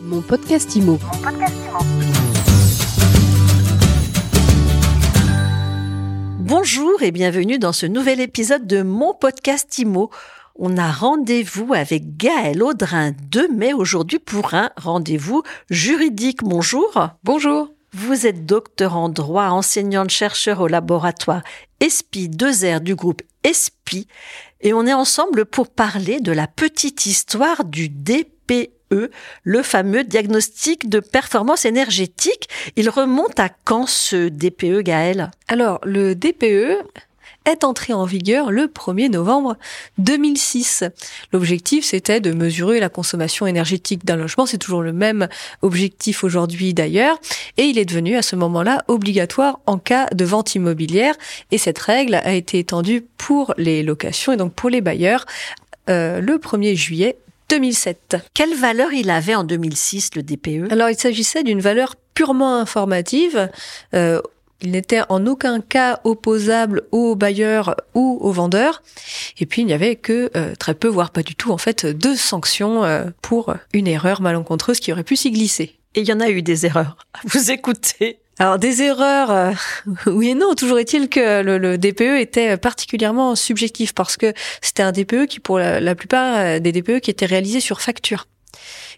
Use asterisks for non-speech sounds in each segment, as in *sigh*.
Mon podcast IMO. Bonjour et bienvenue dans ce nouvel épisode de mon podcast IMO. On a rendez-vous avec Gaël Audrin de mai aujourd'hui pour un rendez-vous juridique. Bonjour. Bonjour. Vous êtes docteur en droit, enseignante-chercheur au laboratoire ESPI 2R du groupe ESPI et on est ensemble pour parler de la petite histoire du DPE, le fameux diagnostic de performance énergétique. Il remonte à quand ce DPE, Gaël Alors, le DPE est entré en vigueur le 1er novembre 2006. L'objectif, c'était de mesurer la consommation énergétique d'un logement. C'est toujours le même objectif aujourd'hui d'ailleurs. Et il est devenu à ce moment-là obligatoire en cas de vente immobilière. Et cette règle a été étendue pour les locations et donc pour les bailleurs euh, le 1er juillet 2007. Quelle valeur il avait en 2006, le DPE Alors, il s'agissait d'une valeur purement informative. Euh, il n'était en aucun cas opposable aux bailleurs ou aux vendeurs. Et puis, il n'y avait que euh, très peu, voire pas du tout, en fait, de sanctions euh, pour une erreur malencontreuse qui aurait pu s'y glisser. Et il y en a eu des erreurs. Vous écoutez alors des erreurs, euh, *laughs* oui et non. Toujours est-il que le, DPE était particulièrement subjectif parce que c'était un DPE qui, pour la, la plupart des DPE, qui était réalisé sur facture.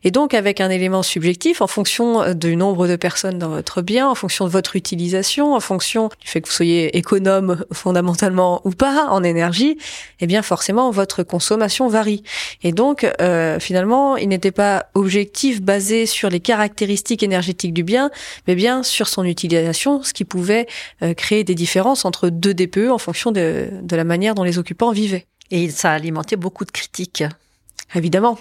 Et donc avec un élément subjectif en fonction du nombre de personnes dans votre bien, en fonction de votre utilisation, en fonction du fait que vous soyez économe *laughs* fondamentalement ou pas en énergie, eh bien forcément votre consommation varie. Et donc euh, finalement, il n'était pas objectif basé sur les caractéristiques énergétiques du bien, mais bien sur son utilisation, ce qui pouvait euh, créer des différences entre deux DPE en fonction de, de la manière dont les occupants vivaient. Et ça a alimenté beaucoup de critiques. Évidemment,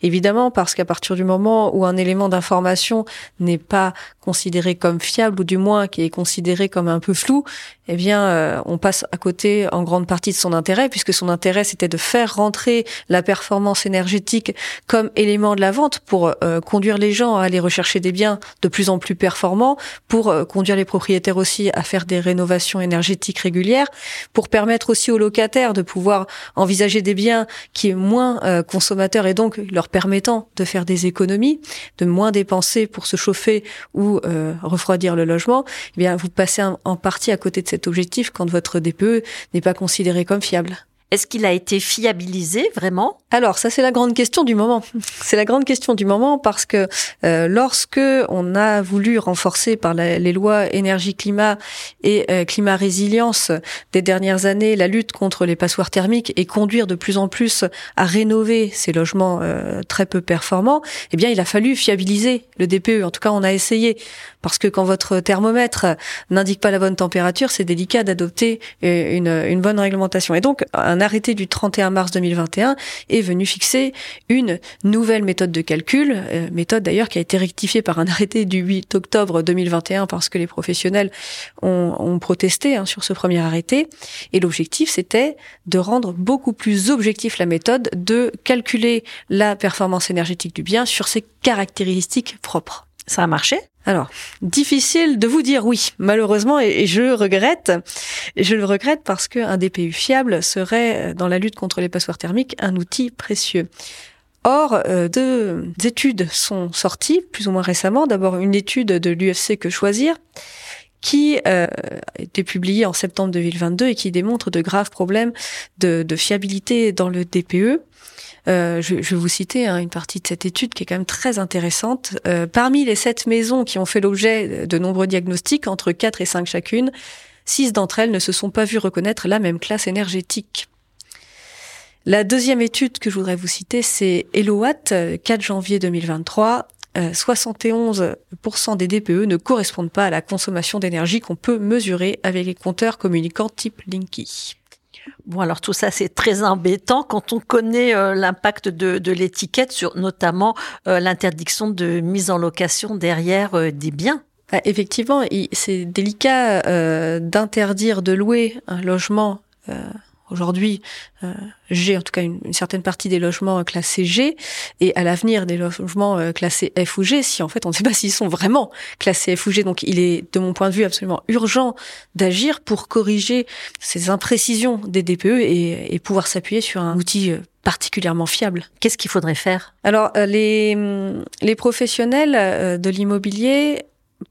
évidemment, parce qu'à partir du moment où un élément d'information n'est pas considéré comme fiable ou du moins qui est considéré comme un peu flou, eh bien, euh, on passe à côté en grande partie de son intérêt, puisque son intérêt c'était de faire rentrer la performance énergétique comme élément de la vente pour euh, conduire les gens à aller rechercher des biens de plus en plus performants, pour euh, conduire les propriétaires aussi à faire des rénovations énergétiques régulières, pour permettre aussi aux locataires de pouvoir envisager des biens qui est moins consommateurs et donc leur permettant de faire des économies, de moins dépenser pour se chauffer ou refroidir le logement. Eh bien, vous passez en partie à côté de cet objectif quand votre DPE n'est pas considéré comme fiable. Est-ce qu'il a été fiabilisé vraiment? Alors ça c'est la grande question du moment. *laughs* C'est la grande question du moment parce que euh, lorsque on a voulu renforcer par les lois énergie-climat et euh, climat résilience des dernières années la lutte contre les passoires thermiques et conduire de plus en plus à rénover ces logements euh, très peu performants, eh bien il a fallu fiabiliser le DPE. En tout cas on a essayé parce que quand votre thermomètre n'indique pas la bonne température, c'est délicat d'adopter euh, une, bonne réglementation. Et donc un arrêté du 31 mars 2021 est venu fixer une nouvelle méthode de calcul, euh, méthode d'ailleurs qui a été rectifiée par un arrêté du 8 octobre 2021 parce que les professionnels ont, ont protesté hein, sur ce premier arrêté. Et l'objectif, c'était de rendre beaucoup plus objectif la méthode, de calculer la performance énergétique du bien sur ses caractéristiques propres. Ça a marché alors, difficile de vous dire oui, malheureusement, et, je regrette. Et je le regrette parce qu'un DPU fiable serait, dans la lutte contre les passoires thermiques, un outil précieux. Or, euh, deux études sont sorties, plus ou moins récemment. D'abord, une étude de l'UFC Que Choisir, qui euh, a été publiée en septembre 2022 et qui démontre de graves problèmes de, de fiabilité dans le DPE. Euh, je, vais vous citer hein, une partie de cette étude qui est quand même très intéressante. Euh, parmi les sept maisons qui ont fait l'objet de nombreux diagnostics, entre 4 et 5 chacune, six d'entre elles ne se sont pas vues reconnaître la même classe énergétique. La deuxième étude que je voudrais vous citer, c'est Elowatt, 4 janvier 2023. 71% des DPE ne correspondent pas à la consommation d'énergie qu'on peut mesurer avec les compteurs communicants type Linky. Bon, alors tout ça, c'est très embêtant quand on connaît euh, l'impact de, l'étiquette sur notamment euh, l'interdiction de mise en location derrière euh, des biens. Ah, effectivement, c'est délicat d'interdire de louer un logement aujourd'hui euh, G, en tout cas une, une, certaine partie des logements classés G, et à l'avenir des logements euh, classés F ou G, si en fait on ne sait pas *laughs* s'ils sont vraiment classés F ou G. Donc il est, de mon point de vue, absolument urgent d'agir pour corriger ces imprécisions des DPE et, et pouvoir s'appuyer sur un outil euh, particulièrement fiable. Qu'est-ce qu'il faudrait faire? Alors, euh, les, les professionnels euh, de l'immobilier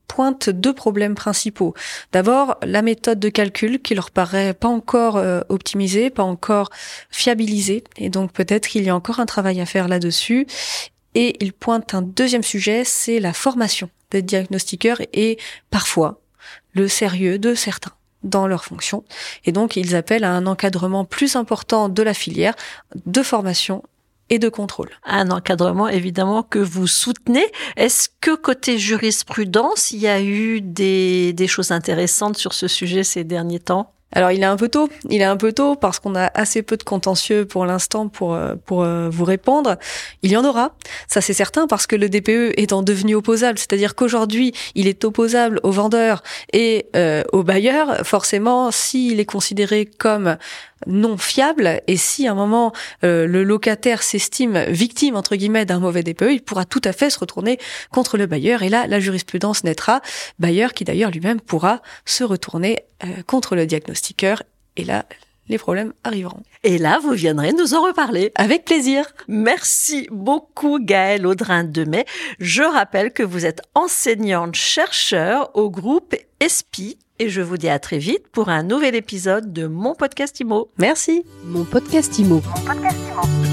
pointent deux problèmes principaux. D'abord, la méthode de calcul qui leur paraît pas encore euh, optimisée, pas encore fiabilisée, et donc peut-être qu'il y a encore un travail à faire là-dessus. Et ils pointent un deuxième sujet, c'est la formation des diagnostiqueurs et parfois le sérieux de certains dans leur fonction. Et donc, ils appellent à un encadrement plus important de la filière de formation et de contrôle. Un encadrement évidemment que vous soutenez. Est-ce que côté jurisprudence, il y a eu des, des choses intéressantes sur ce sujet ces derniers temps? Alors il est un peu tôt, il est un peu tôt parce qu'on a assez peu de contentieux pour l'instant pour euh, pour euh, vous répondre. Il y en aura, ça c'est certain parce que le DPE étant devenu opposable, c'est-à-dire qu'aujourd'hui il est opposable aux vendeurs et euh, aux bailleurs, forcément s'il est considéré comme non fiable et si à un moment le locataire s'estime victime entre guillemets d'un mauvais DPE, il pourra tout à fait se retourner contre le bailleur et là la jurisprudence naîtra, bailleur qui d'ailleurs lui-même pourra se retourner contre le diagnostic et là, les problèmes arriveront. Et là, vous viendrez nous en reparler. Avec plaisir. Merci beaucoup Gaëlle Audrin de Mai. Je rappelle que vous êtes enseignante chercheur au groupe ESPI et je vous dis à très vite pour un nouvel épisode de mon podcast IMO. Merci. Mon podcast IMO. Mon podcast IMO.